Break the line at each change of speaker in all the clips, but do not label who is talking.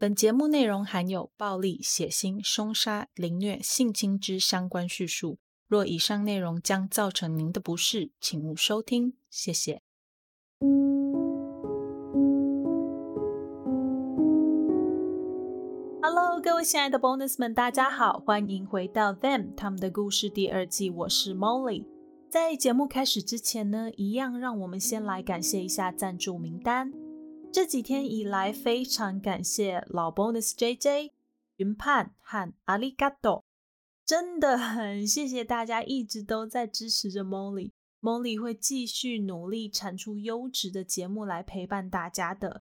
本节目内容含有暴力、血腥、凶杀、凌虐、性侵之相关叙述。若以上内容将造成您的不适，请勿收听。谢谢。Hello，各位亲爱的 Bonus 们，大家好，欢迎回到 Them 他们的故事第二季。我是 Molly。在节目开始之前呢，一样让我们先来感谢一下赞助名单。这几天以来，非常感谢老 bonus J J、云盼和阿里嘎多，真的很谢谢大家一直都在支持着 Molly。Molly 会继续努力产出优质的节目来陪伴大家的，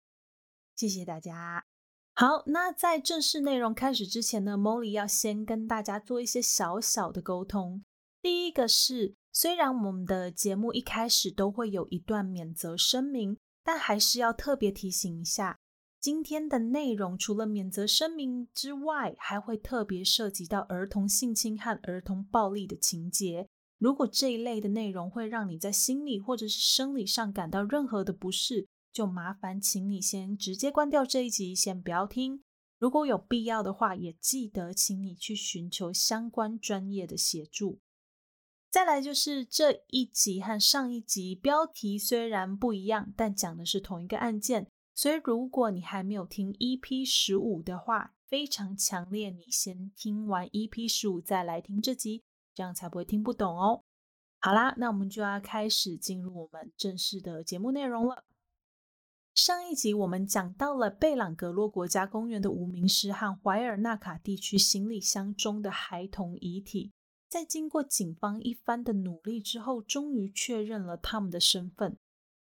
谢谢大家。好，那在正式内容开始之前呢，Molly 要先跟大家做一些小小的沟通。第一个是，虽然我们的节目一开始都会有一段免责声明。但还是要特别提醒一下，今天的内容除了免责声明之外，还会特别涉及到儿童性侵和儿童暴力的情节。如果这一类的内容会让你在心理或者是生理上感到任何的不适，就麻烦请你先直接关掉这一集，先不要听。如果有必要的话，也记得请你去寻求相关专业的协助。再来就是这一集和上一集标题虽然不一样，但讲的是同一个案件。所以如果你还没有听 EP 十五的话，非常强烈你先听完 EP 十五再来听这集，这样才不会听不懂哦。好啦，那我们就要开始进入我们正式的节目内容了。上一集我们讲到了贝朗格洛国家公园的无名尸和怀尔纳卡地区行李箱中的孩童遗体。在经过警方一番的努力之后，终于确认了他们的身份。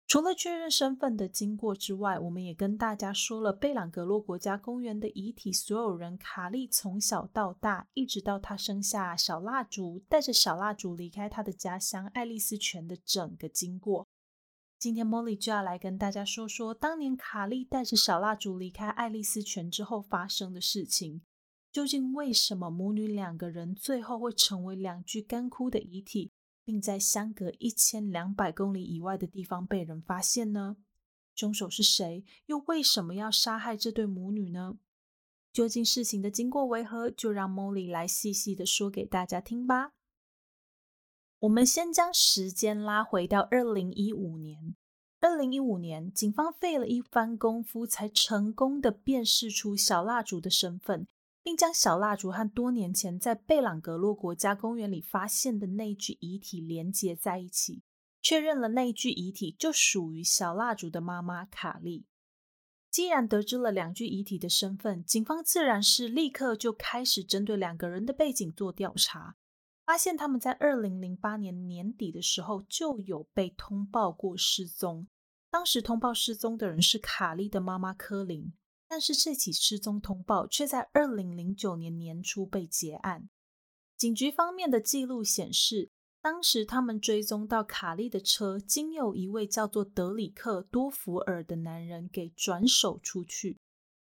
除了确认身份的经过之外，我们也跟大家说了贝朗格洛国家公园的遗体所有人卡利从小到大，一直到他生下小蜡烛，带着小蜡烛离开他的家乡爱丽丝泉的整个经过。今天茉莉就要来跟大家说说当年卡利带着小蜡烛离开爱丽丝泉之后发生的事情。究竟为什么母女两个人最后会成为两具干枯的遗体，并在相隔一千两百公里以外的地方被人发现呢？凶手是谁？又为什么要杀害这对母女呢？究竟事情的经过为何？就让 Molly 来细细的说给大家听吧。我们先将时间拉回到二零一五年。二零一五年，警方费了一番功夫，才成功的辨识出小蜡烛的身份。并将小蜡烛和多年前在贝朗格洛国家公园里发现的那具遗体连接在一起，确认了那具遗体就属于小蜡烛的妈妈卡莉。既然得知了两具遗体的身份，警方自然是立刻就开始针对两个人的背景做调查，发现他们在二零零八年年底的时候就有被通报过失踪。当时通报失踪的人是卡莉的妈妈科林。但是这起失踪通报却在二零零九年年初被结案。警局方面的记录显示，当时他们追踪到卡利的车经有一位叫做德里克多福尔的男人给转手出去。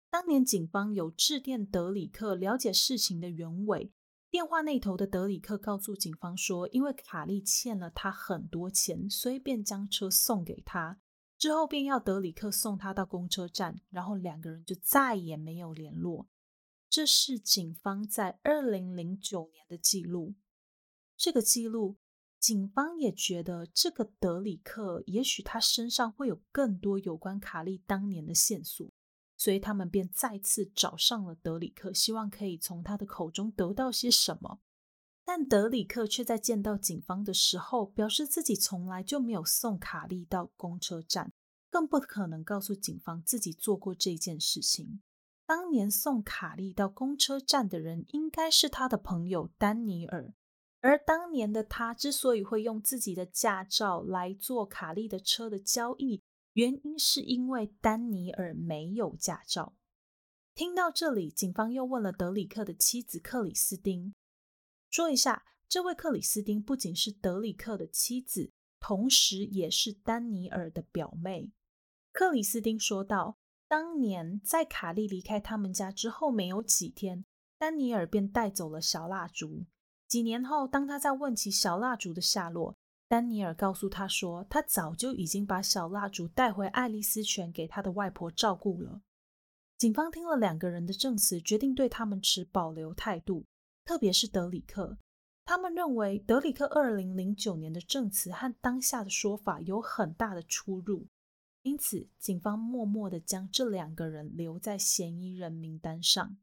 当年警方有致电德里克了解事情的原委，电话那头的德里克告诉警方说，因为卡利欠了他很多钱，所以便将车送给他。之后便要德里克送他到公车站，然后两个人就再也没有联络。这是警方在二零零九年的记录。这个记录，警方也觉得这个德里克也许他身上会有更多有关卡利当年的线索，所以他们便再次找上了德里克，希望可以从他的口中得到些什么。但德里克却在见到警方的时候，表示自己从来就没有送卡利到公车站，更不可能告诉警方自己做过这件事情。当年送卡利到公车站的人应该是他的朋友丹尼尔，而当年的他之所以会用自己的驾照来做卡利的车的交易，原因是因为丹尼尔没有驾照。听到这里，警方又问了德里克的妻子克里斯汀。说一下，这位克里斯汀不仅是德里克的妻子，同时也是丹尼尔的表妹。克里斯汀说道：“当年在卡利离开他们家之后没有几天，丹尼尔便带走了小蜡烛。几年后，当他在问起小蜡烛的下落，丹尼尔告诉他说，他早就已经把小蜡烛带回爱丽丝泉给他的外婆照顾了。警方听了两个人的证词，决定对他们持保留态度，特别是德里克。他们认为德里克二零零九年的证词和当下的说法有很大的出入，因此警方默默的将这两个人留在嫌疑人名单上。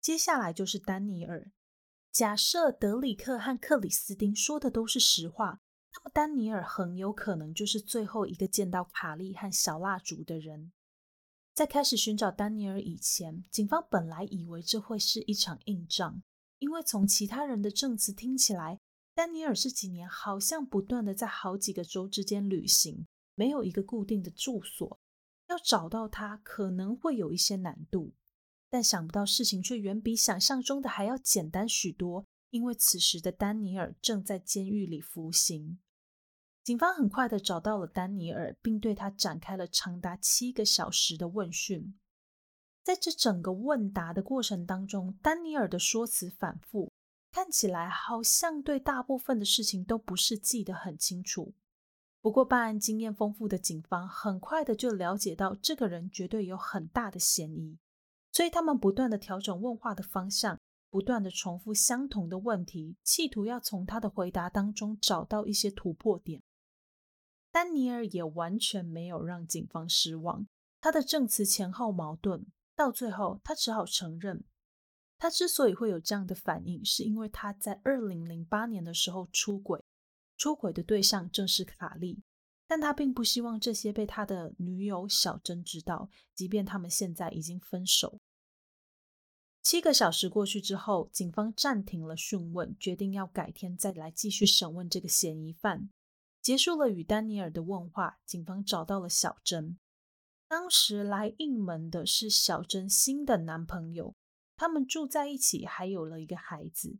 接下来就是丹尼尔。假设德里克和克里斯汀说的都是实话，那么丹尼尔很有可能就是最后一个见到卡利和小蜡烛的人。在开始寻找丹尼尔以前，警方本来以为这会是一场硬仗，因为从其他人的证词听起来，丹尼尔这几年好像不断的在好几个州之间旅行，没有一个固定的住所，要找到他可能会有一些难度。但想不到事情却远比想象中的还要简单许多，因为此时的丹尼尔正在监狱里服刑。警方很快的找到了丹尼尔，并对他展开了长达七个小时的问讯。在这整个问答的过程当中，丹尼尔的说辞反复，看起来好像对大部分的事情都不是记得很清楚。不过，办案经验丰富的警方很快的就了解到，这个人绝对有很大的嫌疑。所以他们不断的调整问话的方向，不断的重复相同的问题，企图要从他的回答当中找到一些突破点。丹尼尔也完全没有让警方失望，他的证词前后矛盾，到最后他只好承认，他之所以会有这样的反应，是因为他在二零零八年的时候出轨，出轨的对象正是卡利。但他并不希望这些被他的女友小珍知道，即便他们现在已经分手。七个小时过去之后，警方暂停了讯问，决定要改天再来继续审问这个嫌疑犯。结束了与丹尼尔的问话，警方找到了小珍。当时来应门的是小珍新的男朋友，他们住在一起，还有了一个孩子。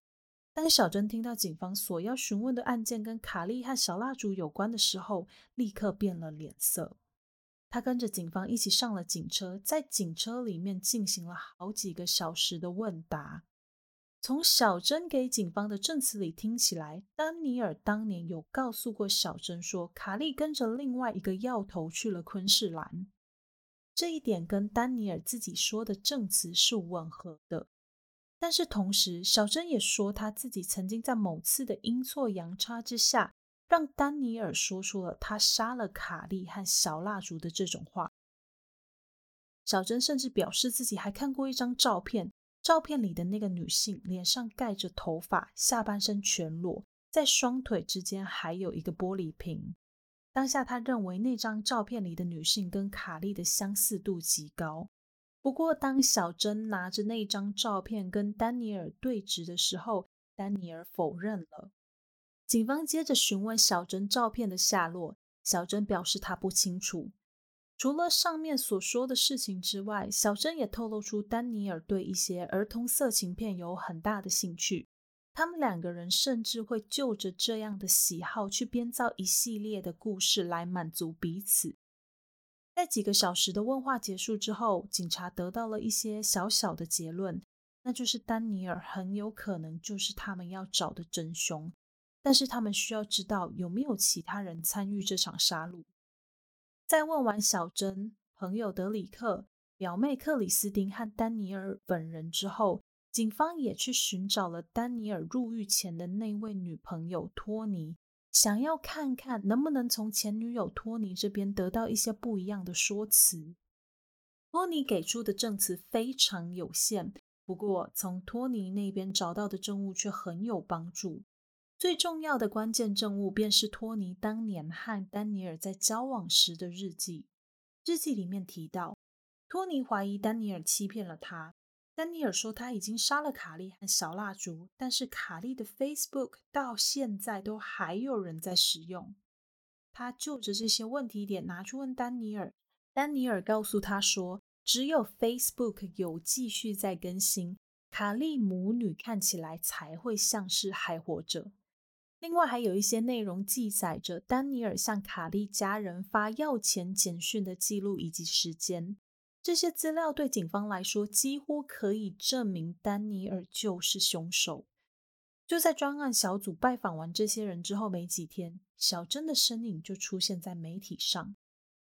当小珍听到警方所要询问的案件跟卡利和小蜡烛有关的时候，立刻变了脸色。他跟着警方一起上了警车，在警车里面进行了好几个小时的问答。从小珍给警方的证词里听起来，丹尼尔当年有告诉过小珍说，卡利跟着另外一个药头去了昆士兰。这一点跟丹尼尔自己说的证词是吻合的。但是同时，小珍也说，他自己曾经在某次的阴错阳差之下，让丹尼尔说出了他杀了卡利和小蜡烛的这种话。小珍甚至表示自己还看过一张照片，照片里的那个女性脸上盖着头发，下半身全裸，在双腿之间还有一个玻璃瓶。当下他认为那张照片里的女性跟卡利的相似度极高。不过，当小珍拿着那张照片跟丹尼尔对质的时候，丹尼尔否认了。警方接着询问小珍照片的下落，小珍表示她不清楚。除了上面所说的事情之外，小珍也透露出丹尼尔对一些儿童色情片有很大的兴趣。他们两个人甚至会就着这样的喜好去编造一系列的故事来满足彼此。在几个小时的问话结束之后，警察得到了一些小小的结论，那就是丹尼尔很有可能就是他们要找的真凶，但是他们需要知道有没有其他人参与这场杀戮。在问完小珍、朋友德里克、表妹克里斯汀和丹尼尔本人之后，警方也去寻找了丹尼尔入狱前的那位女朋友托尼。想要看看能不能从前女友托尼这边得到一些不一样的说辞。托尼给出的证词非常有限，不过从托尼那边找到的证物却很有帮助。最重要的关键证物便是托尼当年和丹尼尔在交往时的日记。日记里面提到，托尼怀疑丹尼尔欺骗了他。丹尼尔说他已经杀了卡利和小蜡烛，但是卡利的 Facebook 到现在都还有人在使用。他就着这些问题点拿出问丹尼尔，丹尼尔告诉他说，只有 Facebook 有继续在更新，卡利母女看起来才会像是还活着。另外还有一些内容记载着丹尼尔向卡利家人发要钱简讯的记录以及时间。这些资料对警方来说几乎可以证明丹尼尔就是凶手。就在专案小组拜访完这些人之后没几天，小珍的身影就出现在媒体上。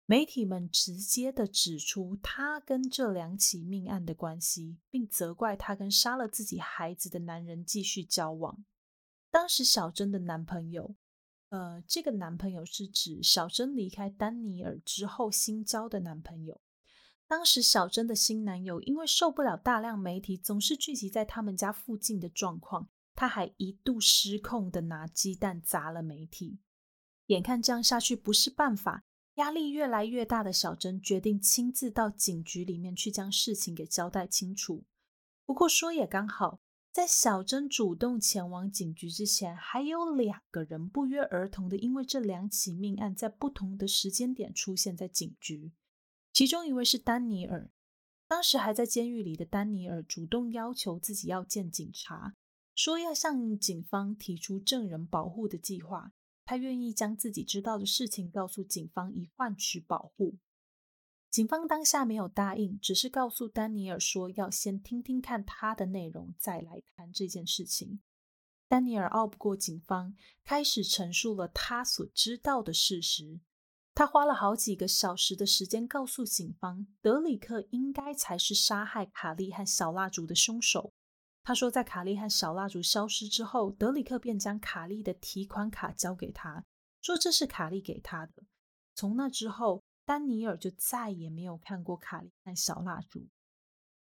媒体们直接的指出他跟这两起命案的关系，并责怪他跟杀了自己孩子的男人继续交往。当时小珍的男朋友，呃，这个男朋友是指小珍离开丹尼尔之后新交的男朋友。当时小珍的新男友因为受不了大量媒体总是聚集在他们家附近的状况，他还一度失控的拿鸡蛋砸了媒体。眼看这样下去不是办法。压力越来越大的小珍决定亲自到警局里面去将事情给交代清楚。不过说也刚好，在小珍主动前往警局之前，还有两个人不约而同的因为这两起命案在不同的时间点出现在警局。其中一位是丹尼尔，当时还在监狱里的丹尼尔主动要求自己要见警察，说要向警方提出证人保护的计划。他愿意将自己知道的事情告诉警方，以换取保护。警方当下没有答应，只是告诉丹尼尔说要先听听看他的内容，再来谈这件事情。丹尼尔拗不过警方，开始陈述了他所知道的事实。他花了好几个小时的时间告诉警方，德里克应该才是杀害卡利和小蜡烛的凶手。他说，在卡利和小蜡烛消失之后，德里克便将卡利的提款卡交给他，说这是卡利给他的。从那之后，丹尼尔就再也没有看过卡利和小蜡烛。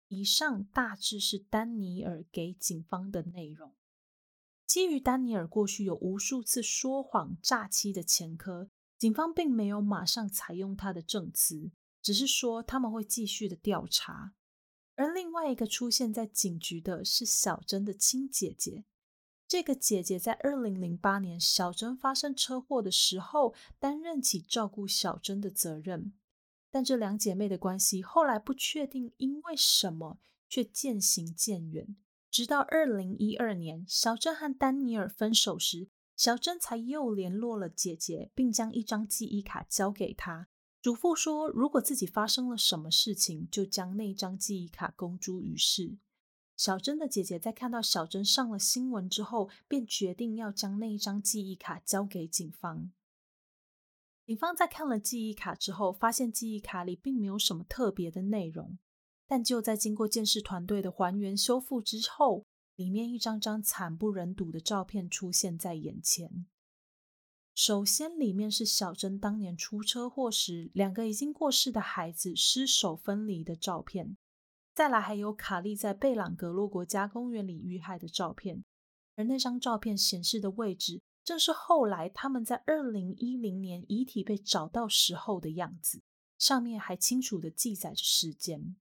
以上大致是丹尼尔给警方的内容。基于丹尼尔过去有无数次说谎诈欺的前科，警方并没有马上采用他的证词，只是说他们会继续的调查。而另外一个出现在警局的是小珍的亲姐姐。这个姐姐在二零零八年小珍发生车祸的时候，担任起照顾小珍的责任。但这两姐妹的关系后来不确定，因为什么却渐行渐远。直到二零一二年，小珍和丹尼尔分手时，小珍才又联络了姐姐，并将一张记忆卡交给她。嘱咐说，如果自己发生了什么事情，就将那张记忆卡公诸于世。小珍的姐姐在看到小珍上了新闻之后，便决定要将那一张记忆卡交给警方。警方在看了记忆卡之后，发现记忆卡里并没有什么特别的内容，但就在经过监视团队的还原修复之后，里面一张张惨不忍睹的照片出现在眼前。首先，里面是小珍当年出车祸时，两个已经过世的孩子失手分离的照片。再来，还有卡莉在贝朗格洛国家公园里遇害的照片。而那张照片显示的位置，正是后来他们在二零一零年遗体被找到时候的样子。上面还清楚的记载着时间。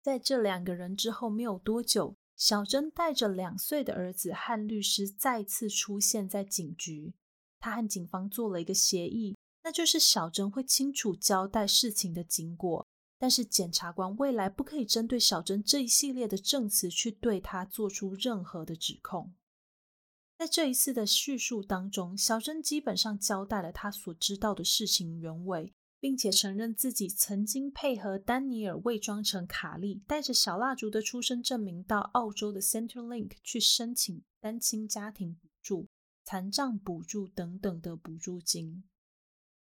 在这两个人之后没有多久，小珍带着两岁的儿子和律师再次出现在警局。他和警方做了一个协议，那就是小珍会清楚交代事情的经过，但是检察官未来不可以针对小珍这一系列的证词去对他做出任何的指控。在这一次的叙述当中，小珍基本上交代了他所知道的事情原委，并且承认自己曾经配合丹尼尔伪装成卡利，带着小蜡烛的出生证明到澳洲的 Centrelink 去申请单亲家庭补助。残障补助等等的补助金。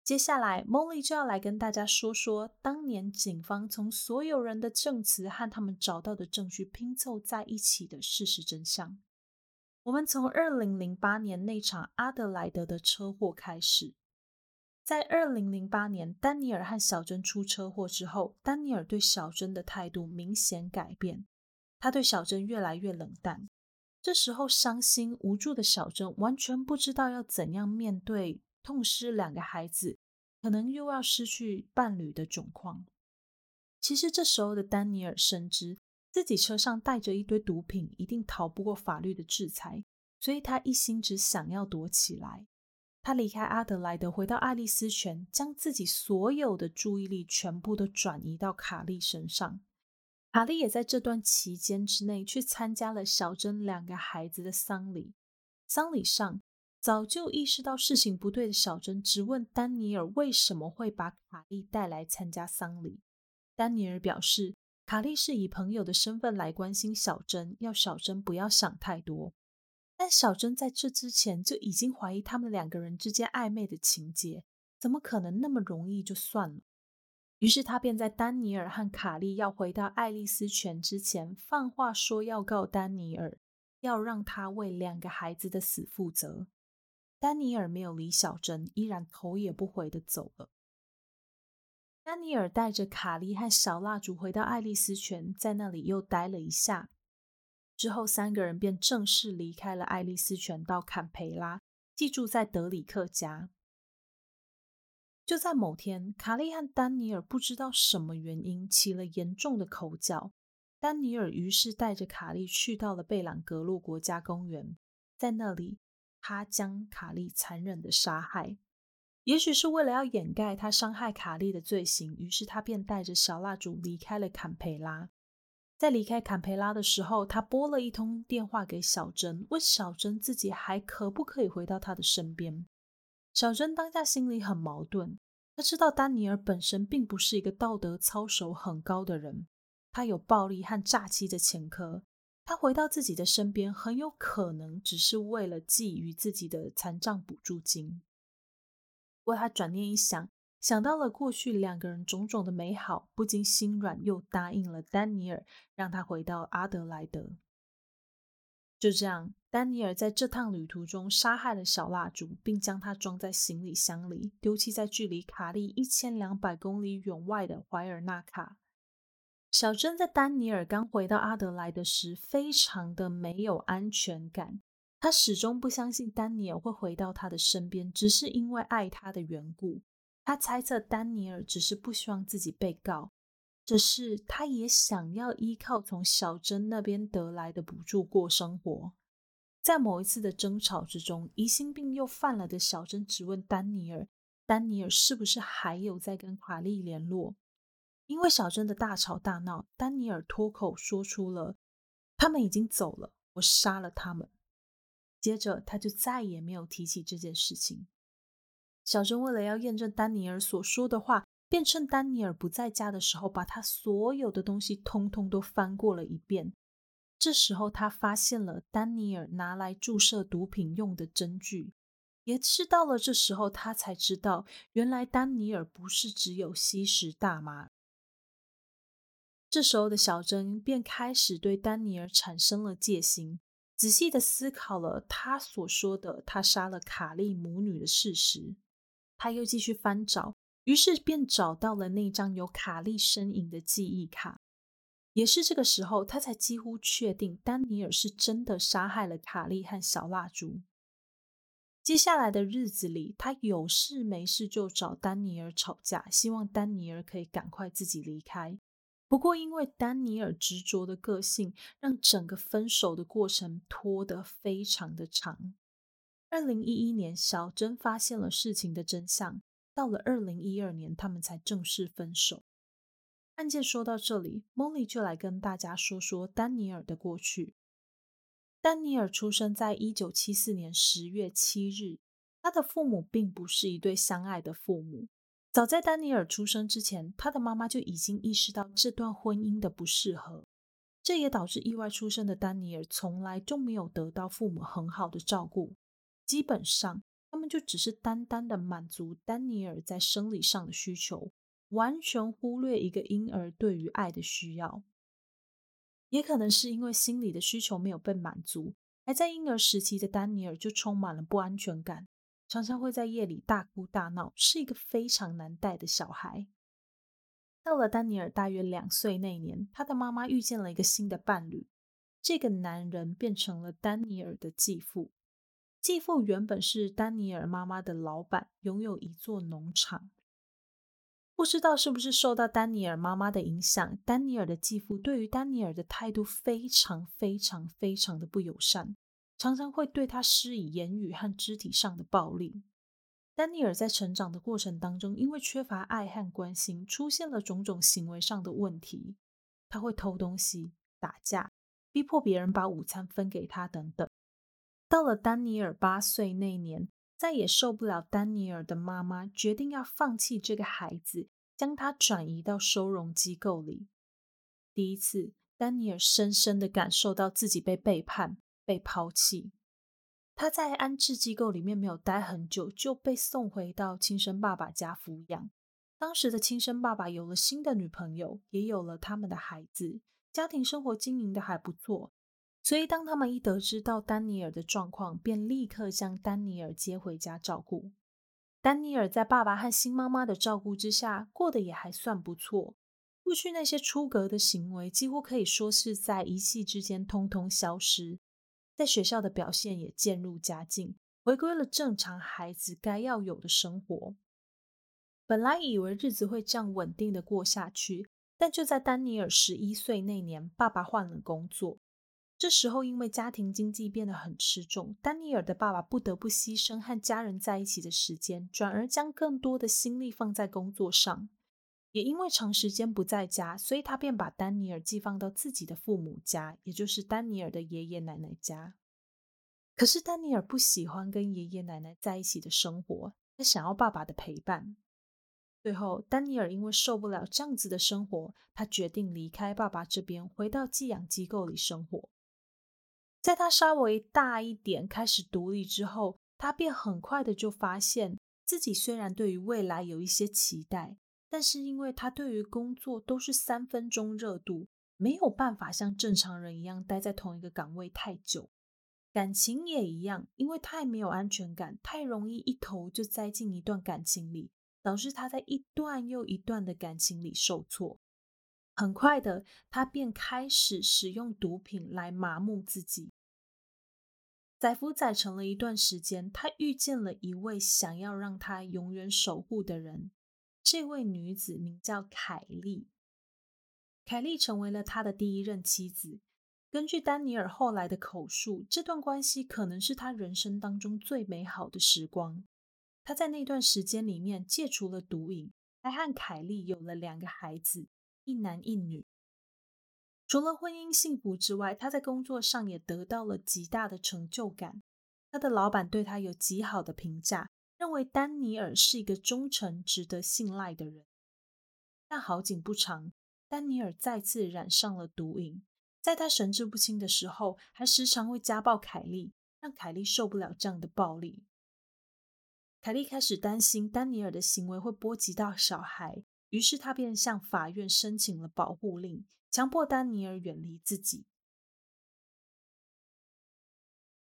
接下来，Molly 就要来跟大家说说当年警方从所有人的证词和他们找到的证据拼凑在一起的事实真相。我们从二零零八年那场阿德莱德的车祸开始。在二零零八年，丹尼尔和小珍出车祸之后，丹尼尔对小珍的态度明显改变，他对小珍越来越冷淡。这时候，伤心无助的小珍完全不知道要怎样面对痛失两个孩子，可能又要失去伴侣的窘况。其实，这时候的丹尼尔深知自己车上带着一堆毒品，一定逃不过法律的制裁，所以他一心只想要躲起来。他离开阿德莱德，回到爱丽丝泉，将自己所有的注意力全部都转移到卡莉身上。卡莉也在这段期间之内去参加了小珍两个孩子的丧礼。丧礼上，早就意识到事情不对的小珍直问丹尼尔为什么会把卡莉带来参加丧礼。丹尼尔表示，卡莉是以朋友的身份来关心小珍，要小珍不要想太多。但小珍在这之前就已经怀疑他们两个人之间暧昧的情节，怎么可能那么容易就算了？于是他便在丹尼尔和卡莉要回到爱丽丝泉之前，放话说要告丹尼尔，要让他为两个孩子的死负责。丹尼尔没有理小珍，依然头也不回的走了。丹尼尔带着卡莉和小蜡烛回到爱丽丝泉，在那里又待了一下。之后，三个人便正式离开了爱丽丝泉，到坎培拉，寄住在德里克家。就在某天，卡利和丹尼尔不知道什么原因起了严重的口角。丹尼尔于是带着卡利去到了贝朗格洛国家公园，在那里，他将卡利残忍的杀害。也许是为了要掩盖他伤害卡利的罪行，于是他便带着小蜡烛离开了坎培拉。在离开坎培拉的时候，他拨了一通电话给小珍，问小珍自己还可不可以回到他的身边。小珍当下心里很矛盾，他知道丹尼尔本身并不是一个道德操守很高的人，他有暴力和诈欺的前科。他回到自己的身边，很有可能只是为了觊觎自己的残障补助金。不过他转念一想，想到了过去两个人种种的美好，不禁心软，又答应了丹尼尔，让他回到阿德莱德。就这样。丹尼尔在这趟旅途中杀害了小蜡烛，并将它装在行李箱里，丢弃在距离卡利一千两百公里远外的怀尔纳卡。小珍在丹尼尔刚回到阿德莱德时，非常的没有安全感。他始终不相信丹尼尔会回到他的身边，只是因为爱他的缘故。他猜测丹尼尔只是不希望自己被告，只是他也想要依靠从小珍那边得来的补助过生活。在某一次的争吵之中，疑心病又犯了的小珍质问丹尼尔：“丹尼尔是不是还有在跟卡莉联络？”因为小珍的大吵大闹，丹尼尔脱口说出了：“他们已经走了，我杀了他们。”接着他就再也没有提起这件事情。小珍为了要验证丹尼尔所说的话，便趁丹尼尔不在家的时候，把他所有的东西通通都翻过了一遍。这时候，他发现了丹尼尔拿来注射毒品用的针具，也是到了这时候，他才知道，原来丹尼尔不是只有吸食大麻。这时候的小珍便开始对丹尼尔产生了戒心，仔细的思考了他所说的他杀了卡利母女的事实。他又继续翻找，于是便找到了那张有卡利身影的记忆卡。也是这个时候，他才几乎确定丹尼尔是真的杀害了卡利和小蜡烛。接下来的日子里，他有事没事就找丹尼尔吵架，希望丹尼尔可以赶快自己离开。不过，因为丹尼尔执着的个性，让整个分手的过程拖得非常的长。二零一一年，小珍发现了事情的真相，到了二零一二年，他们才正式分手。案件说到这里，Molly 就来跟大家说说丹尼尔的过去。丹尼尔出生在一九七四年十月七日，他的父母并不是一对相爱的父母。早在丹尼尔出生之前，他的妈妈就已经意识到这段婚姻的不适合，这也导致意外出生的丹尼尔从来就没有得到父母很好的照顾。基本上，他们就只是单单的满足丹尼尔在生理上的需求。完全忽略一个婴儿对于爱的需要，也可能是因为心理的需求没有被满足，还在婴儿时期的丹尼尔就充满了不安全感，常常会在夜里大哭大闹，是一个非常难带的小孩。到了丹尼尔大约两岁那年，他的妈妈遇见了一个新的伴侣，这个男人变成了丹尼尔的继父。继父原本是丹尼尔妈妈的老板，拥有一座农场。不知道是不是受到丹尼尔妈妈的影响，丹尼尔的继父对于丹尼尔的态度非常非常非常的不友善，常常会对他施以言语和肢体上的暴力。丹尼尔在成长的过程当中，因为缺乏爱和关心，出现了种种行为上的问题。他会偷东西、打架、逼迫别人把午餐分给他等等。到了丹尼尔八岁那年。再也受不了丹尼尔的妈妈，决定要放弃这个孩子，将他转移到收容机构里。第一次，丹尼尔深深的感受到自己被背叛、被抛弃。他在安置机构里面没有待很久，就被送回到亲生爸爸家抚养。当时的亲生爸爸有了新的女朋友，也有了他们的孩子，家庭生活经营的还不错。所以，当他们一得知到丹尼尔的状况，便立刻将丹尼尔接回家照顾。丹尼尔在爸爸和新妈妈的照顾之下，过得也还算不错。过去那些出格的行为，几乎可以说是在一气之间通通消失。在学校的表现也渐入佳境，回归了正常孩子该要有的生活。本来以为日子会这样稳定的过下去，但就在丹尼尔十一岁那年，爸爸换了工作。这时候，因为家庭经济变得很吃重，丹尼尔的爸爸不得不牺牲和家人在一起的时间，转而将更多的心力放在工作上。也因为长时间不在家，所以他便把丹尼尔寄放到自己的父母家，也就是丹尼尔的爷爷奶奶家。可是丹尼尔不喜欢跟爷爷奶奶在一起的生活，他想要爸爸的陪伴。最后，丹尼尔因为受不了这样子的生活，他决定离开爸爸这边，回到寄养机构里生活。在他稍微大一点，开始独立之后，他便很快的就发现自己虽然对于未来有一些期待。但是，因为他对于工作都是三分钟热度，没有办法像正常人一样待在同一个岗位太久。感情也一样，因为太没有安全感，太容易一头就栽进一段感情里，导致他在一段又一段的感情里受挫。很快的，他便开始使用毒品来麻木自己。载夫载成了一段时间，他遇见了一位想要让他永远守护的人。这位女子名叫凯莉，凯莉成为了他的第一任妻子。根据丹尼尔后来的口述，这段关系可能是他人生当中最美好的时光。他在那段时间里面戒除了毒瘾，还和凯莉有了两个孩子，一男一女。除了婚姻幸福之外，他在工作上也得到了极大的成就感。他的老板对他有极好的评价。认为丹尼尔是一个忠诚、值得信赖的人，但好景不长，丹尼尔再次染上了毒瘾。在他神志不清的时候，还时常会家暴凯莉，让凯莉受不了这样的暴力。凯莉开始担心丹尼尔的行为会波及到小孩，于是他便向法院申请了保护令，强迫丹尼尔远离自己。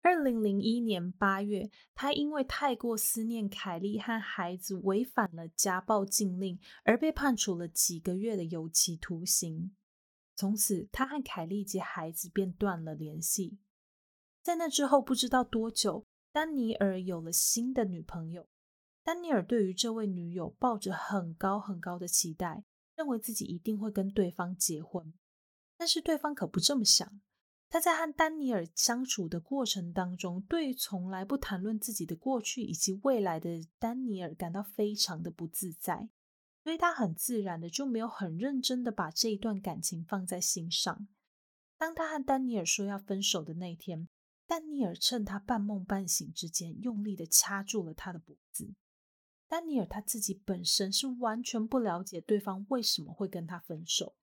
二零零一年八月，他因为太过思念凯莉和孩子，违反了家暴禁令，而被判处了几个月的有期徒刑。从此，他和凯莉及孩子便断了联系。在那之后，不知道多久，丹尼尔有了新的女朋友。丹尼尔对于这位女友抱着很高很高的期待，认为自己一定会跟对方结婚。但是对方可不这么想。他在和丹尼尔相处的过程当中，对从来不谈论自己的过去以及未来的丹尼尔感到非常的不自在，所以他很自然的就没有很认真的把这一段感情放在心上。当他和丹尼尔说要分手的那天，丹尼尔趁他半梦半醒之间，用力的掐住了他的脖子。丹尼尔他自己本身是完全不了解对方为什么会跟他分手。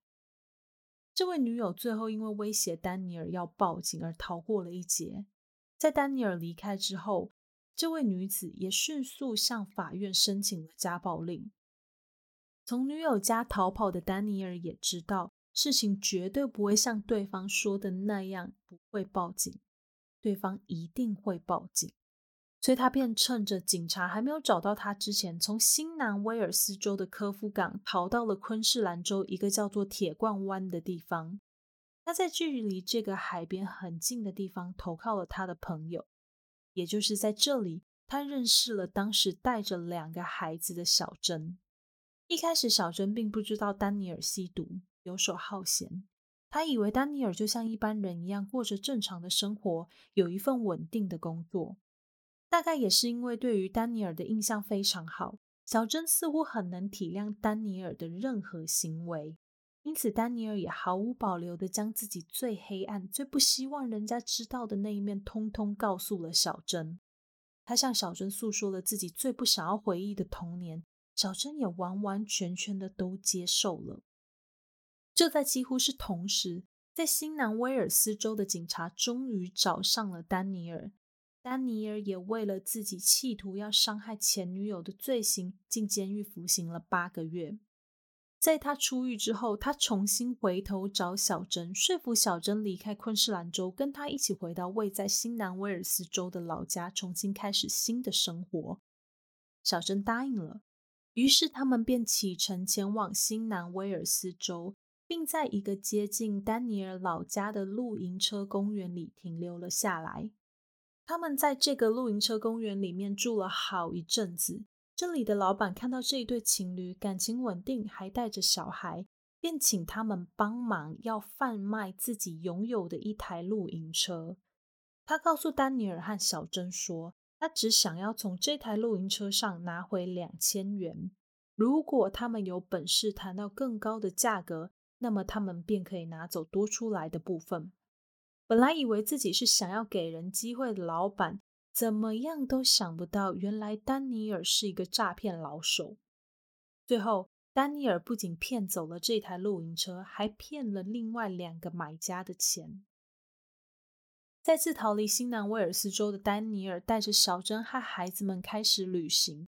这位女友最后因为威胁丹尼尔要报警而逃过了一劫。在丹尼尔离开之后，这位女子也迅速向法院申请了家暴令。从女友家逃跑的丹尼尔也知道，事情绝对不会像对方说的那样不会报警，对方一定会报警。所以他便趁着警察还没有找到他之前，从新南威尔斯州的科夫港逃到了昆士兰州一个叫做铁罐湾的地方。他在距离这个海边很近的地方投靠了他的朋友，也就是在这里，他认识了当时带着两个孩子的小珍。一开始，小珍并不知道丹尼尔吸毒、游手好闲，他以为丹尼尔就像一般人一样过着正常的生活，有一份稳定的工作。大概也是因为对于丹尼尔的印象非常好，小珍似乎很能体谅丹尼尔的任何行为，因此丹尼尔也毫无保留的将自己最黑暗、最不希望人家知道的那一面通通告诉了小珍。他向小珍诉说了自己最不想要回忆的童年，小珍也完完全全的都接受了。就在几乎是同时，在新南威尔斯州的警察终于找上了丹尼尔。丹尼尔也为了自己企图要伤害前女友的罪行进监狱服刑了八个月。在他出狱之后，他重新回头找小珍，说服小珍离开昆士兰州，跟他一起回到位在新南威尔斯州的老家，重新开始新的生活。小珍答应了，于是他们便启程前往新南威尔斯州，并在一个接近丹尼尔老家的露营车公园里停留了下来。他们在这个露营车公园里面住了好一阵子。这里的老板看到这一对情侣感情稳定，还带着小孩，便请他们帮忙，要贩卖自己拥有的一台露营车。他告诉丹尼尔和小珍说，他只想要从这台露营车上拿回两千元。如果他们有本事谈到更高的价格，那么他们便可以拿走多出来的部分。本来以为自己是想要给人机会的老板。怎么样都想不到，原来丹尼尔是一个诈骗老手。最后，丹尼尔不仅骗走了这台露营车，还骗了另外两个买家的钱。再次逃离新南威尔斯州的丹尼尔，带着小珍和孩子们开始旅行。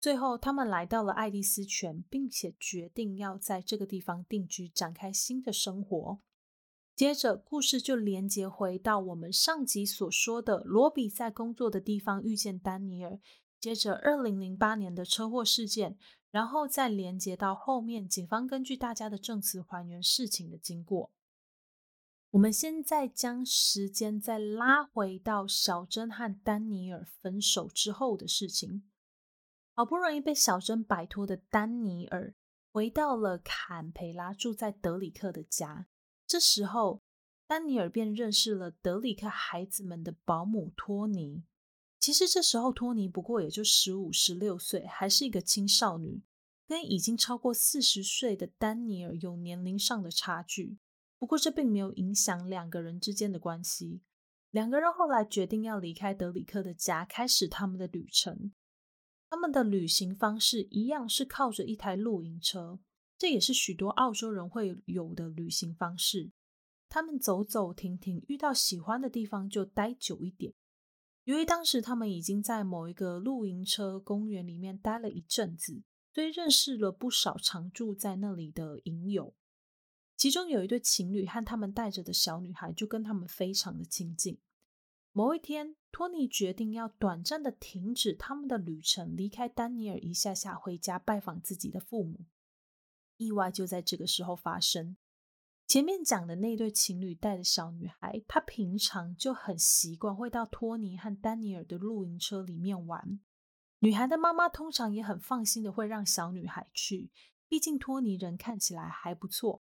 最后，他们来到了爱丽丝泉，并且决定要在这个地方定居，展开新的生活。接着，故事就连接回到我们上集所说的罗比在工作的地方遇见丹尼尔，接着二零零八年的车祸事件，然后再连接到后面警方根据大家的证词还原事情的经过。我们现在将时间再拉回到小珍和丹尼尔分手之后的事情。好不容易被小珍摆脱的丹尼尔，回到了坎培拉住在德里克的家。这时候，丹尼尔便认识了德里克孩子们的保姆托尼。其实这时候托尼不过也就十五、十六岁，还是一个青少女，跟已经超过四十岁的丹尼尔有年龄上的差距。不过这并没有影响两个人之间的关系。两个人后来决定要离开德里克的家，开始他们的旅程。他们的旅行方式一样是靠着一台露营车。这也是许多澳洲人会有的旅行方式。他们走走停停，遇到喜欢的地方就待久一点。由于当时他们已经在某一个露营车公园里面待了一阵子，所以认识了不少常住在那里的营友。其中有一对情侣和他们带着的小女孩就跟他们非常的亲近。某一天，托尼决定要短暂的停止他们的旅程，离开丹尼尔一下下，回家拜访自己的父母。意外就在这个时候发生。前面讲的那对情侣带的小女孩，她平常就很习惯会到托尼和丹尼尔的露营车里面玩。女孩的妈妈通常也很放心的会让小女孩去，毕竟托尼人看起来还不错。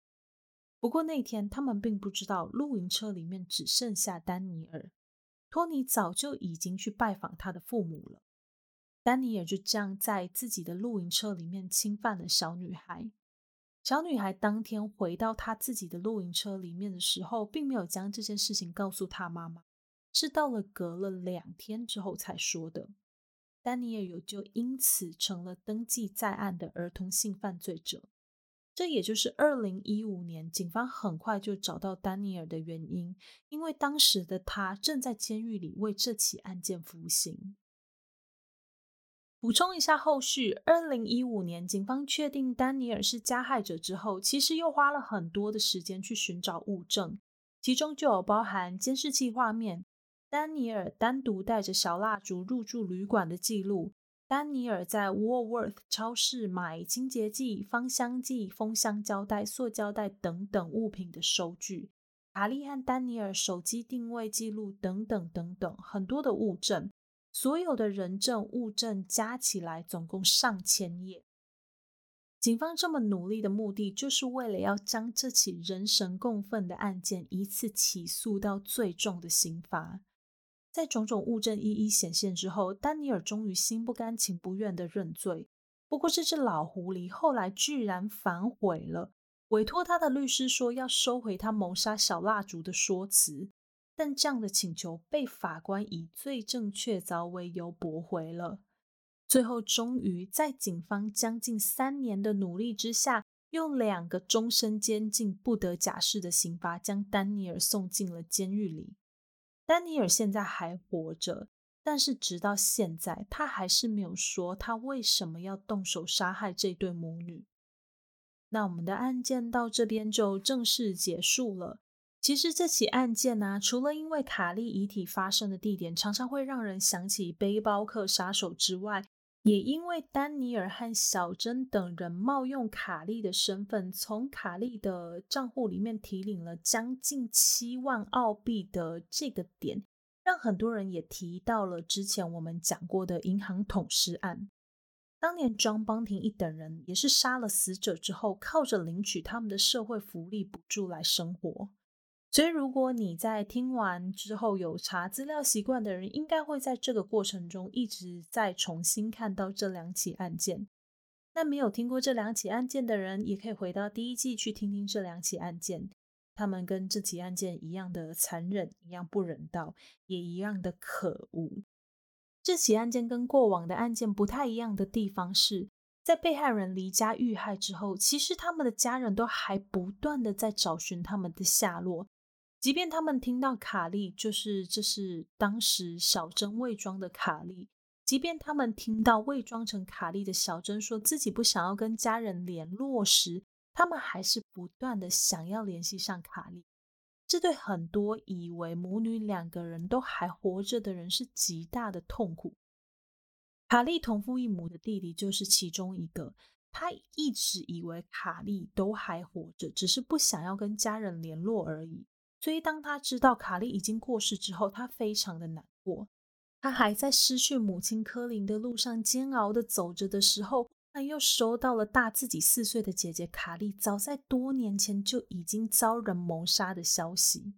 不过那天他们并不知道，露营车里面只剩下丹尼尔，托尼早就已经去拜访他的父母了。丹尼尔就这样在自己的露营车里面侵犯了小女孩。小女孩当天回到她自己的露营车里面的时候，并没有将这件事情告诉她妈妈，是到了隔了两天之后才说的。丹尼尔有就因此成了登记在案的儿童性犯罪者。这也就是二零一五年警方很快就找到丹尼尔的原因，因为当时的他正在监狱里为这起案件服刑。补充一下后续，二零一五年警方确定丹尼尔是加害者之后，其实又花了很多的时间去寻找物证，其中就有包含监视器画面、丹尼尔单独带着小蜡烛入住旅馆的记录、丹尼尔在 Woolworth 超市买清洁剂、芳香剂、封箱胶带、塑胶袋等等物品的收据、卡利和丹尼尔手机定位记录等等等等很多的物证。所有的人证物证加起来总共上千页。警方这么努力的目的，就是为了要将这起人神共愤的案件一次起诉到最重的刑罚。在种种物证一一显现之后，丹尼尔终于心不甘情不愿的认罪。不过，这只老狐狸后来居然反悔了，委托他的律师说要收回他谋杀小蜡烛的说辞。但这样的请求被法官以罪证确凿为由驳回了。最后，终于在警方将近三年的努力之下，用两个终身监禁不得假释的刑罚，将丹尼尔送进了监狱里。丹尼尔现在还活着，但是直到现在，他还是没有说他为什么要动手杀害这对母女。那我们的案件到这边就正式结束了。其实这起案件呢，除了因为卡利遗体发生的地点常常会让人想起背包客杀手之外，也因为丹尼尔和小珍等人冒用卡利的身份，从卡利的账户里面提领了将近七万澳币的这个点。让很多人也提到了之前我们讲过的银行捅尸案。当年庄邦廷一等人也是杀了死者之后，靠着领取他们的社会福利补助来生活。所以，如果你在听完之后有查资料习惯的人，应该会在这个过程中一直在重新看到这两起案件。那没有听过这两起案件的人，也可以回到第一季去听听这两起案件。他们跟这起案件一样的残忍，一样不人道，也一样的可恶。这起案件跟过往的案件不太一样的地方是，在被害人离家遇害之后，其实他们的家人都还不断的在找寻他们的下落。即便他们听到卡利，就是这是当时小珍伪装的卡利，即便他们听到伪装成卡利的小珍说自己不想要跟家人联络时，他们还是不断的想要联系上卡利，这对很多以为母女两个人都还活着的人是极大的痛苦。卡利同父异母的弟弟就是其中一个，他一直以为卡利都还活着，只是不想要跟家人联络而已。所以当他知道卡利已经过世之后，他非常的难过。他还在失去母亲科林的路上煎熬的走着的时候。他又收到了大自己四岁的姐姐卡莉早在多年前就已经遭人谋杀的消息。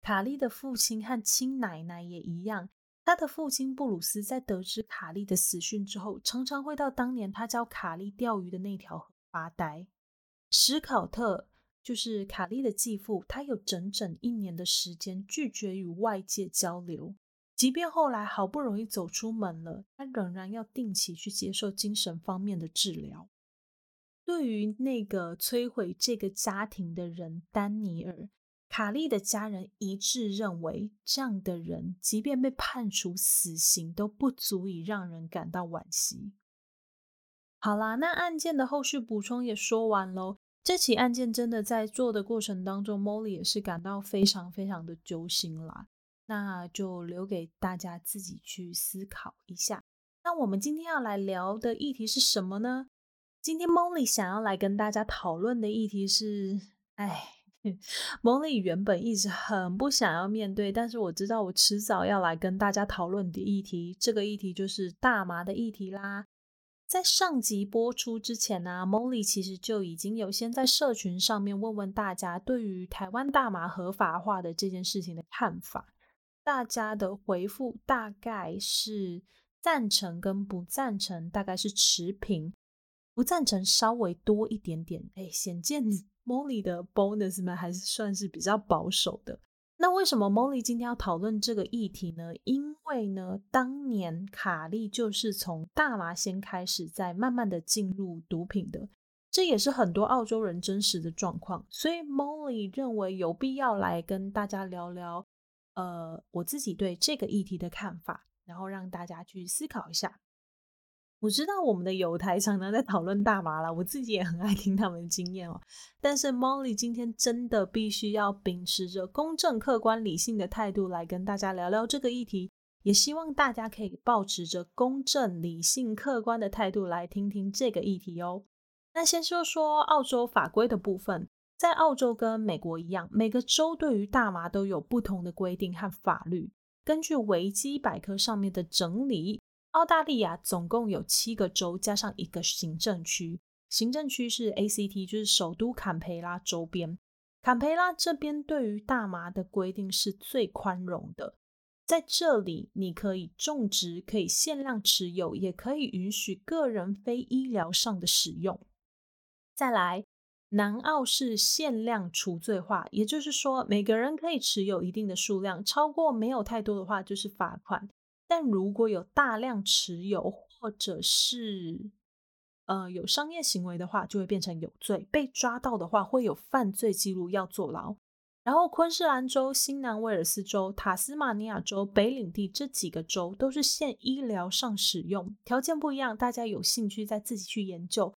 卡莉的父亲和亲奶奶也一样，他的父亲布鲁斯在得知卡莉的死讯之后，常常会到当年他教卡莉钓鱼的那条河发呆。史考特就是卡莉的继父，他有整整一年的时间拒绝与外界交流。即便后来好不容易走出门了，他仍然要定期去接受精神方面的治疗。对于那个摧毁这个家庭的人，丹尼尔，卡利的家人一致认为，这样的人即便被判处死刑，都不足以让人感到惋惜。好啦，那案件的后续补充也说完喽。这起案件真的在做的过程当中，Molly 也是感到非常非常的揪心啦。那就留给大家自己去思考一下。那我们今天要来聊的议题是什么呢？今天 Molly 想要来跟大家讨论的议题是，哎，Molly 原本一直很不想要面对，但是我知道我迟早要来跟大家讨论的议题，这个议题就是大麻的议题啦。在上集播出之前呢，Molly 其实就已经有先在社群上面问问大家对于台湾大麻合法化的这件事情的看法。大家的回复大概是赞成跟不赞成，大概是持平，不赞成稍微多一点点。哎，显见 Molly 的 bonus 们还是算是比较保守的。那为什么 Molly 今天要讨论这个议题呢？因为呢，当年卡利就是从大麻先开始，在慢慢的进入毒品的，这也是很多澳洲人真实的状况。所以 Molly 认为有必要来跟大家聊聊。呃，我自己对这个议题的看法，然后让大家去思考一下。我知道我们的友台常常在讨论大麻了，我自己也很爱听他们的经验哦。但是 Molly 今天真的必须要秉持着公正、客观、理性的态度来跟大家聊聊这个议题，也希望大家可以保持着公正、理性、客观的态度来听听这个议题哦。那先说说澳洲法规的部分。在澳洲跟美国一样，每个州对于大麻都有不同的规定和法律。根据维基百科上面的整理，澳大利亚总共有七个州加上一个行政区。行政区是 ACT，就是首都坎培拉周边。坎培拉这边对于大麻的规定是最宽容的，在这里你可以种植，可以限量持有，也可以允许个人非医疗上的使用。再来。南澳是限量除罪化，也就是说，每个人可以持有一定的数量，超过没有太多的话就是罚款。但如果有大量持有，或者是呃有商业行为的话，就会变成有罪。被抓到的话，会有犯罪记录要坐牢。然后昆士兰州、新南威尔斯州、塔斯马尼亚州、北领地这几个州都是限医疗上使用，条件不一样，大家有兴趣再自己去研究。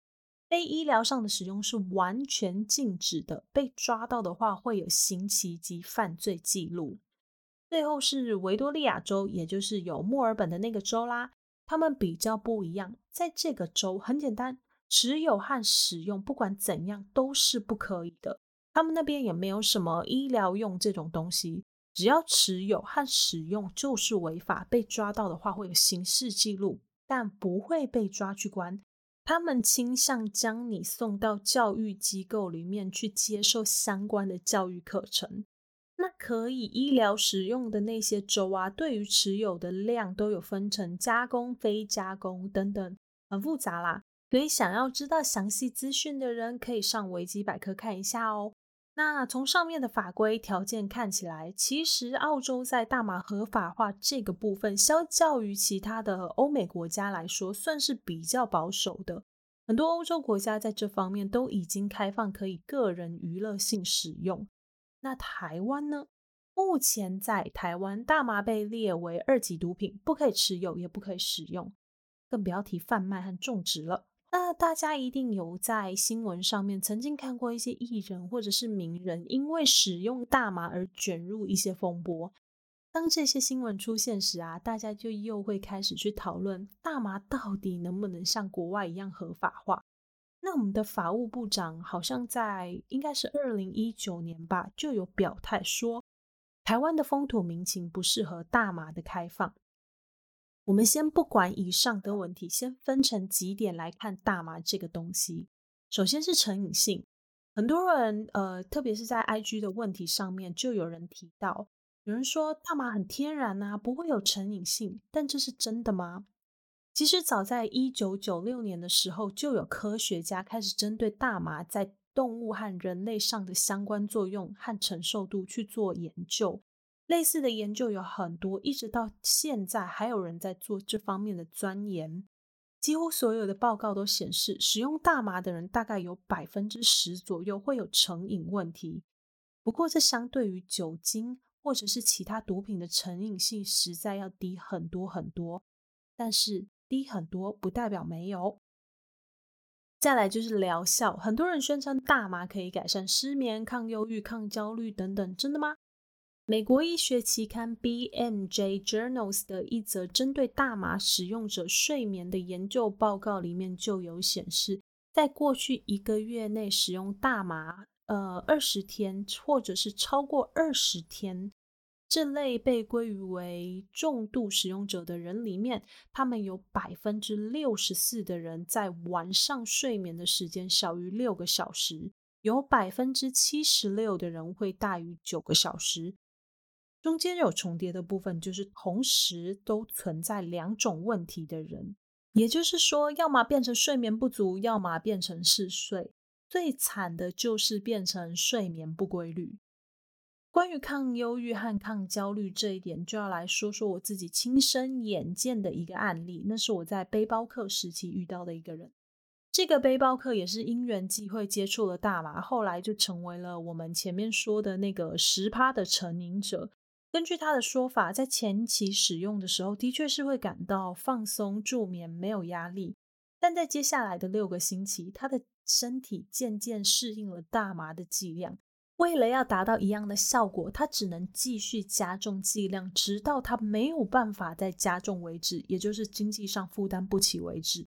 非医疗上的使用是完全禁止的，被抓到的话会有刑期及犯罪记录。最后是维多利亚州，也就是有墨尔本的那个州啦，他们比较不一样，在这个州很简单，持有和使用不管怎样都是不可以的。他们那边也没有什么医疗用这种东西，只要持有和使用就是违法，被抓到的话会有刑事记录，但不会被抓去关。他们倾向将你送到教育机构里面去接受相关的教育课程。那可以医疗使用的那些州啊，对于持有的量都有分成加工、非加工等等，很复杂啦。所以想要知道详细资讯的人，可以上维基百科看一下哦。那从上面的法规条件看起来，其实澳洲在大麻合法化这个部分，相较于其他的欧美国家来说，算是比较保守的。很多欧洲国家在这方面都已经开放可以个人娱乐性使用。那台湾呢？目前在台湾，大麻被列为二级毒品，不可以持有，也不可以使用，更不要提贩卖和种植了。那大家一定有在新闻上面曾经看过一些艺人或者是名人因为使用大麻而卷入一些风波。当这些新闻出现时啊，大家就又会开始去讨论大麻到底能不能像国外一样合法化。那我们的法务部长好像在应该是二零一九年吧，就有表态说，台湾的风土民情不适合大麻的开放。我们先不管以上的问题，先分成几点来看大麻这个东西。首先是成瘾性，很多人呃，特别是在 IG 的问题上面，就有人提到，有人说大麻很天然啊，不会有成瘾性，但这是真的吗？其实早在一九九六年的时候，就有科学家开始针对大麻在动物和人类上的相关作用和承受度去做研究。类似的研究有很多，一直到现在还有人在做这方面的钻研。几乎所有的报告都显示，使用大麻的人大概有百分之十左右会有成瘾问题。不过，这相对于酒精或者是其他毒品的成瘾性，实在要低很多很多。但是低很多不代表没有。再来就是疗效，很多人宣称大麻可以改善失眠、抗忧郁、抗焦虑等等，真的吗？美国医学期刊《BMJ Journals》的一则针对大麻使用者睡眠的研究报告里面就有显示，在过去一个月内使用大麻，呃，二十天或者是超过二十天，这类被归于为重度使用者的人里面，他们有百分之六十四的人在晚上睡眠的时间小于六个小时，有百分之七十六的人会大于九个小时。中间有重叠的部分，就是同时都存在两种问题的人，也就是说，要么变成睡眠不足，要么变成嗜睡。最惨的就是变成睡眠不规律。关于抗忧郁和抗焦虑这一点，就要来说说我自己亲身眼见的一个案例。那是我在背包客时期遇到的一个人。这个背包客也是因缘际会接触了大麻，后来就成为了我们前面说的那个十趴的成瘾者。根据他的说法，在前期使用的时候，的确是会感到放松、助眠、没有压力。但在接下来的六个星期，他的身体渐渐适应了大麻的剂量。为了要达到一样的效果，他只能继续加重剂量，直到他没有办法再加重为止，也就是经济上负担不起为止。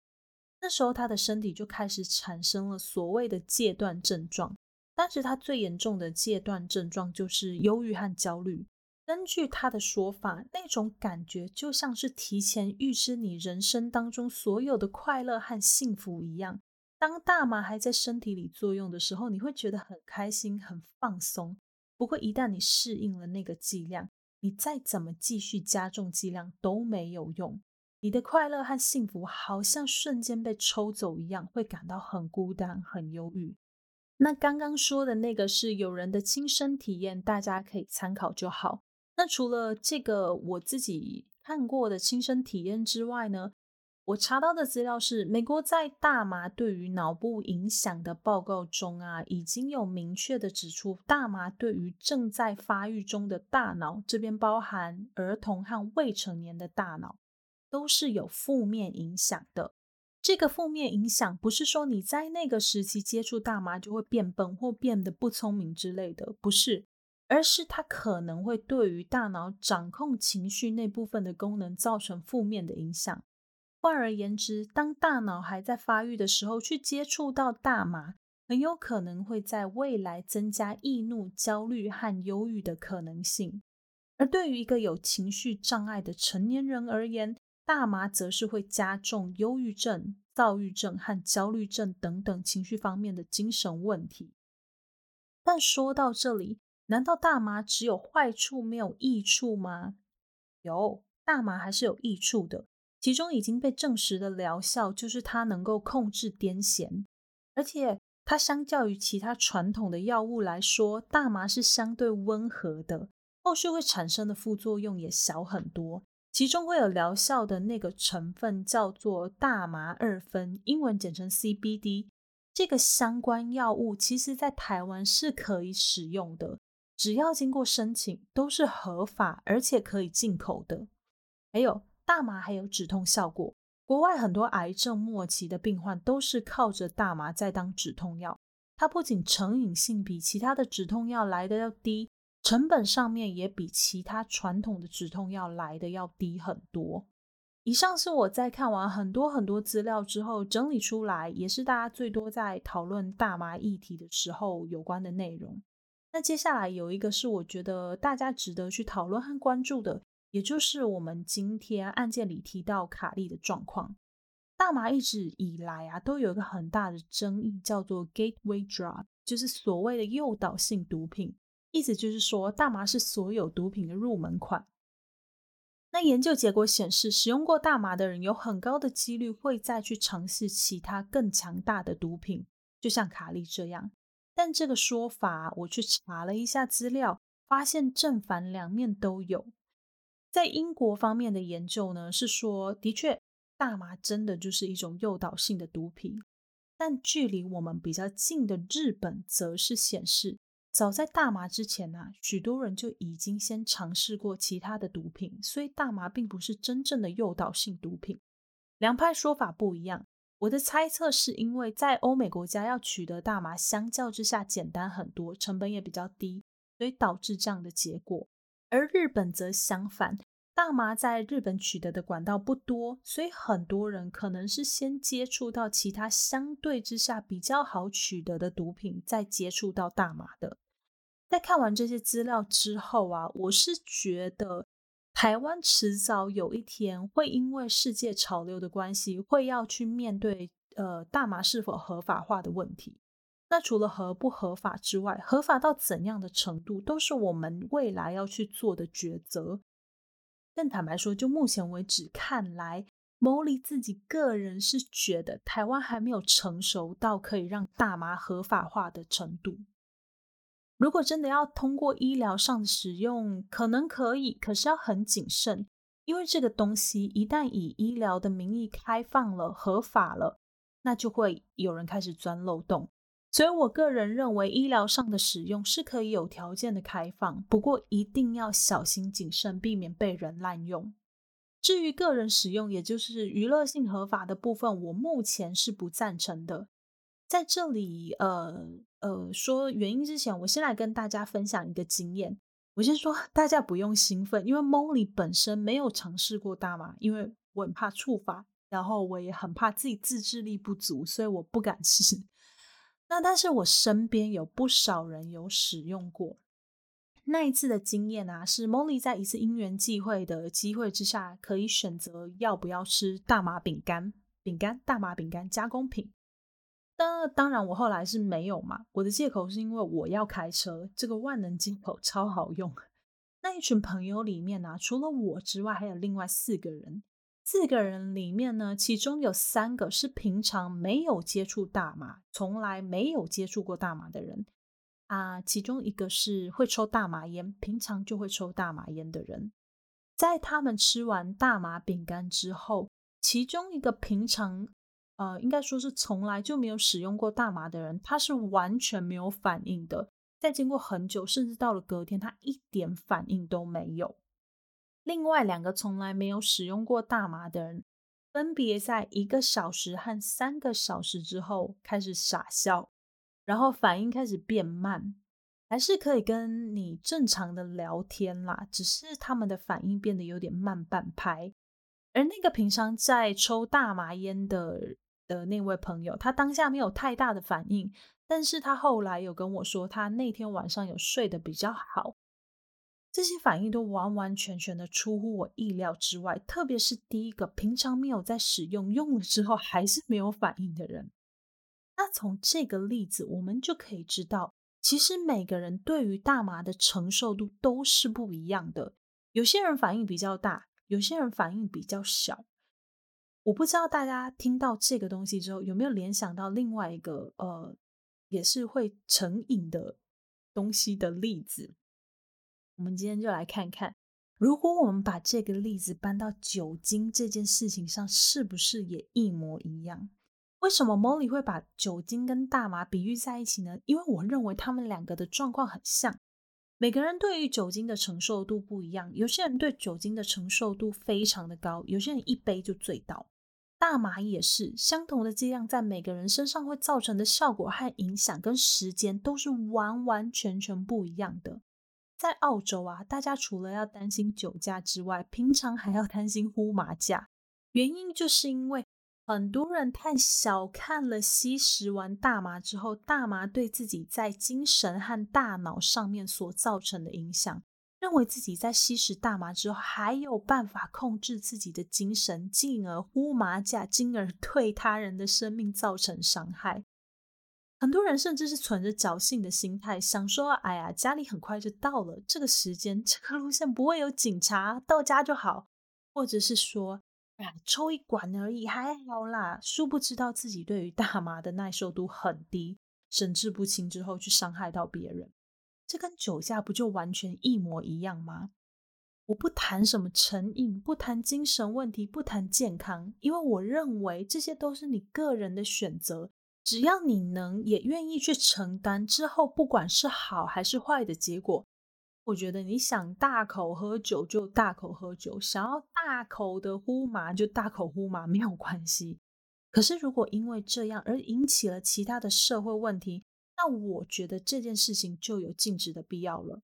那时候，他的身体就开始产生了所谓的戒断症状。当时他最严重的戒断症状就是忧郁和焦虑。根据他的说法，那种感觉就像是提前预知你人生当中所有的快乐和幸福一样。当大麻还在身体里作用的时候，你会觉得很开心、很放松。不过，一旦你适应了那个剂量，你再怎么继续加重剂量都没有用。你的快乐和幸福好像瞬间被抽走一样，会感到很孤单、很忧郁。那刚刚说的那个是有人的亲身体验，大家可以参考就好。那除了这个我自己看过的亲身体验之外呢，我查到的资料是，美国在大麻对于脑部影响的报告中啊，已经有明确的指出，大麻对于正在发育中的大脑，这边包含儿童和未成年的大脑，都是有负面影响的。这个负面影响不是说你在那个时期接触大麻就会变笨或变得不聪明之类的，不是，而是它可能会对于大脑掌控情绪那部分的功能造成负面的影响。换而言之，当大脑还在发育的时候去接触到大麻，很有可能会在未来增加易怒、焦虑和忧郁的可能性。而对于一个有情绪障碍的成年人而言，大麻则是会加重忧郁症、躁郁症和焦虑症等等情绪方面的精神问题。但说到这里，难道大麻只有坏处没有益处吗？有，大麻还是有益处的。其中已经被证实的疗效就是它能够控制癫痫，而且它相较于其他传统的药物来说，大麻是相对温和的，后续会产生的副作用也小很多。其中会有疗效的那个成分叫做大麻二酚，英文简称 CBD。这个相关药物其实在台湾是可以使用的，只要经过申请都是合法，而且可以进口的。还有。大麻还有止痛效果，国外很多癌症末期的病患都是靠着大麻在当止痛药。它不仅成瘾性比其他的止痛药来的要低，成本上面也比其他传统的止痛药来的要低很多。以上是我在看完很多很多资料之后整理出来，也是大家最多在讨论大麻议题的时候有关的内容。那接下来有一个是我觉得大家值得去讨论和关注的。也就是我们今天案件里提到卡利的状况，大麻一直以来啊都有一个很大的争议，叫做 gateway drug，就是所谓的诱导性毒品，意思就是说大麻是所有毒品的入门款。那研究结果显示，使用过大麻的人有很高的几率会再去尝试其他更强大的毒品，就像卡利这样。但这个说法，我去查了一下资料，发现正反两面都有。在英国方面的研究呢，是说的确，大麻真的就是一种诱导性的毒品。但距离我们比较近的日本，则是显示，早在大麻之前呢，许多人就已经先尝试过其他的毒品，所以大麻并不是真正的诱导性毒品。两派说法不一样。我的猜测是因为在欧美国家要取得大麻，相较之下简单很多，成本也比较低，所以导致这样的结果。而日本则相反，大麻在日本取得的管道不多，所以很多人可能是先接触到其他相对之下比较好取得的毒品，再接触到大麻的。在看完这些资料之后啊，我是觉得台湾迟早有一天会因为世界潮流的关系，会要去面对呃大麻是否合法化的问题。那除了合不合法之外，合法到怎样的程度，都是我们未来要去做的抉择。但坦白说，就目前为止看来，Molly 自己个人是觉得台湾还没有成熟到可以让大麻合法化的程度。如果真的要通过医疗上的使用，可能可以，可是要很谨慎，因为这个东西一旦以医疗的名义开放了、合法了，那就会有人开始钻漏洞。所以，我个人认为，医疗上的使用是可以有条件的开放，不过一定要小心谨慎，避免被人滥用。至于个人使用，也就是娱乐性合法的部分，我目前是不赞成的。在这里，呃呃，说原因之前，我先来跟大家分享一个经验。我先说，大家不用兴奋，因为 Molly 本身没有尝试过大麻，因为我很怕触发，然后我也很怕自己自制力不足，所以我不敢试。那但是我身边有不少人有使用过那一次的经验啊，是 Molly 在一次因缘际会的机会之下，可以选择要不要吃大麻饼干、饼干、大麻饼干加工品。那当然，我后来是没有嘛。我的借口是因为我要开车，这个万能借口超好用。那一群朋友里面呢，除了我之外，还有另外四个人。四个人里面呢，其中有三个是平常没有接触大麻，从来没有接触过大麻的人啊。其中一个是会抽大麻烟，平常就会抽大麻烟的人。在他们吃完大麻饼干之后，其中一个平常呃，应该说是从来就没有使用过大麻的人，他是完全没有反应的。在经过很久，甚至到了隔天，他一点反应都没有。另外两个从来没有使用过大麻的人，分别在一个小时和三个小时之后开始傻笑，然后反应开始变慢，还是可以跟你正常的聊天啦，只是他们的反应变得有点慢半拍。而那个平常在抽大麻烟的的那位朋友，他当下没有太大的反应，但是他后来有跟我说，他那天晚上有睡得比较好。这些反应都完完全全的出乎我意料之外，特别是第一个平常没有在使用，用了之后还是没有反应的人。那从这个例子，我们就可以知道，其实每个人对于大麻的承受度都是不一样的。有些人反应比较大，有些人反应比较小。我不知道大家听到这个东西之后，有没有联想到另外一个呃，也是会成瘾的东西的例子。我们今天就来看看，如果我们把这个例子搬到酒精这件事情上，是不是也一模一样？为什么 Molly 会把酒精跟大麻比喻在一起呢？因为我认为他们两个的状况很像。每个人对于酒精的承受度不一样，有些人对酒精的承受度非常的高，有些人一杯就醉倒。大麻也是相同的剂量，在每个人身上会造成的效果和影响跟时间都是完完全全不一样的。在澳洲啊，大家除了要担心酒驾之外，平常还要 担心呼麻驾。原因就是因为很多人太小看了吸食完大麻之后，大麻对自己在精神和大脑上面所造成的影响，认为自己在吸食大麻之后还有办法控制自己的精神，进而呼麻驾，进而 对他人的生命造成伤害。很多人甚至是存着侥幸的心态，想说：“哎呀，家里很快就到了，这个时间、这个路线不会有警察，到家就好。”或者是说：“哎呀，抽一管而已，还好啦。”殊不知道自己对于大麻的耐受度很低，神志不清之后去伤害到别人，这跟酒驾不就完全一模一样吗？我不谈什么成瘾，不谈精神问题，不谈健康，因为我认为这些都是你个人的选择。只要你能也愿意去承担之后，不管是好还是坏的结果，我觉得你想大口喝酒就大口喝酒，想要大口的呼麻就大口呼麻，没有关系。可是如果因为这样而引起了其他的社会问题，那我觉得这件事情就有禁止的必要了。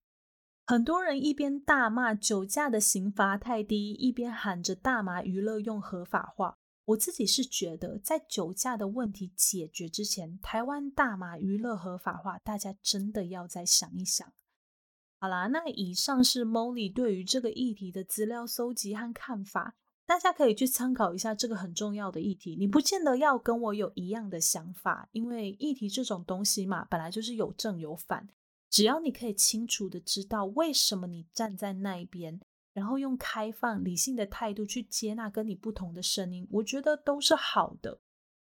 很多人一边大骂酒驾的刑罚太低，一边喊着大麻娱乐用合法化。我自己是觉得，在酒驾的问题解决之前，台湾大麻娱乐合法化，大家真的要再想一想。好啦，那以上是 Molly 对于这个议题的资料搜集和看法，大家可以去参考一下这个很重要的议题。你不见得要跟我有一样的想法，因为议题这种东西嘛，本来就是有正有反，只要你可以清楚的知道为什么你站在那一边。然后用开放、理性的态度去接纳跟你不同的声音，我觉得都是好的。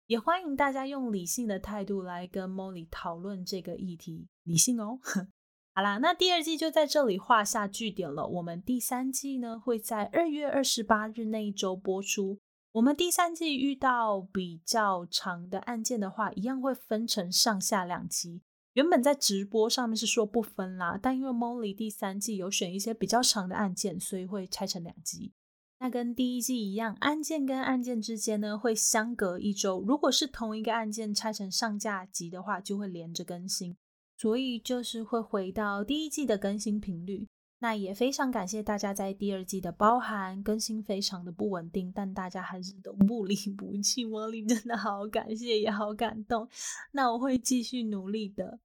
也欢迎大家用理性的态度来跟 Molly 讨论这个议题，理性哦。好啦，那第二季就在这里画下句点了。我们第三季呢会在二月二十八日那一周播出。我们第三季遇到比较长的案件的话，一样会分成上下两集。原本在直播上面是说不分啦，但因为 Molly 第三季有选一些比较长的案件，所以会拆成两集。那跟第一季一样，案件跟案件之间呢会相隔一周。如果是同一个案件拆成上下集的话，就会连着更新，所以就是会回到第一季的更新频率。那也非常感谢大家在第二季的包含，更新非常的不稳定，但大家还是都不离不弃我里真的好感谢，也好感动。那我会继续努力的。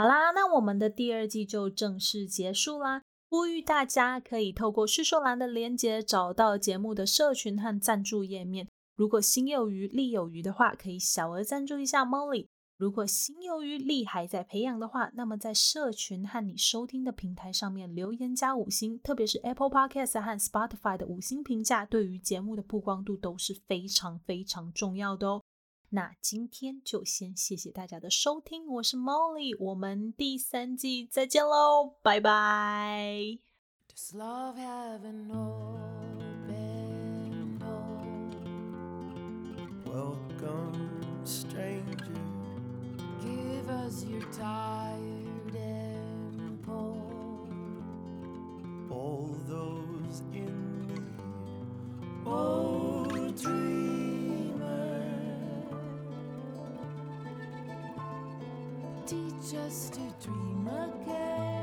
好啦，那我们的第二季就正式结束啦。呼吁大家可以透过叙述栏的连接找到节目的社群和赞助页面。如果心有余力有余的话，可以小额赞助一下 Molly。如果心有余力还在培养的话，那么在社群和你收听的平台上面留言加五星，特别是 Apple Podcast 和 Spotify 的五星评价，对于节目的曝光度都是非常非常重要的哦。那今天就先谢谢大家的收听，我是 Molly，我们第三季再见喽，拜拜。Does love have an open door?
welcome, stranger.
Give us your tired and poor.
All those in me, oh
just a dream again.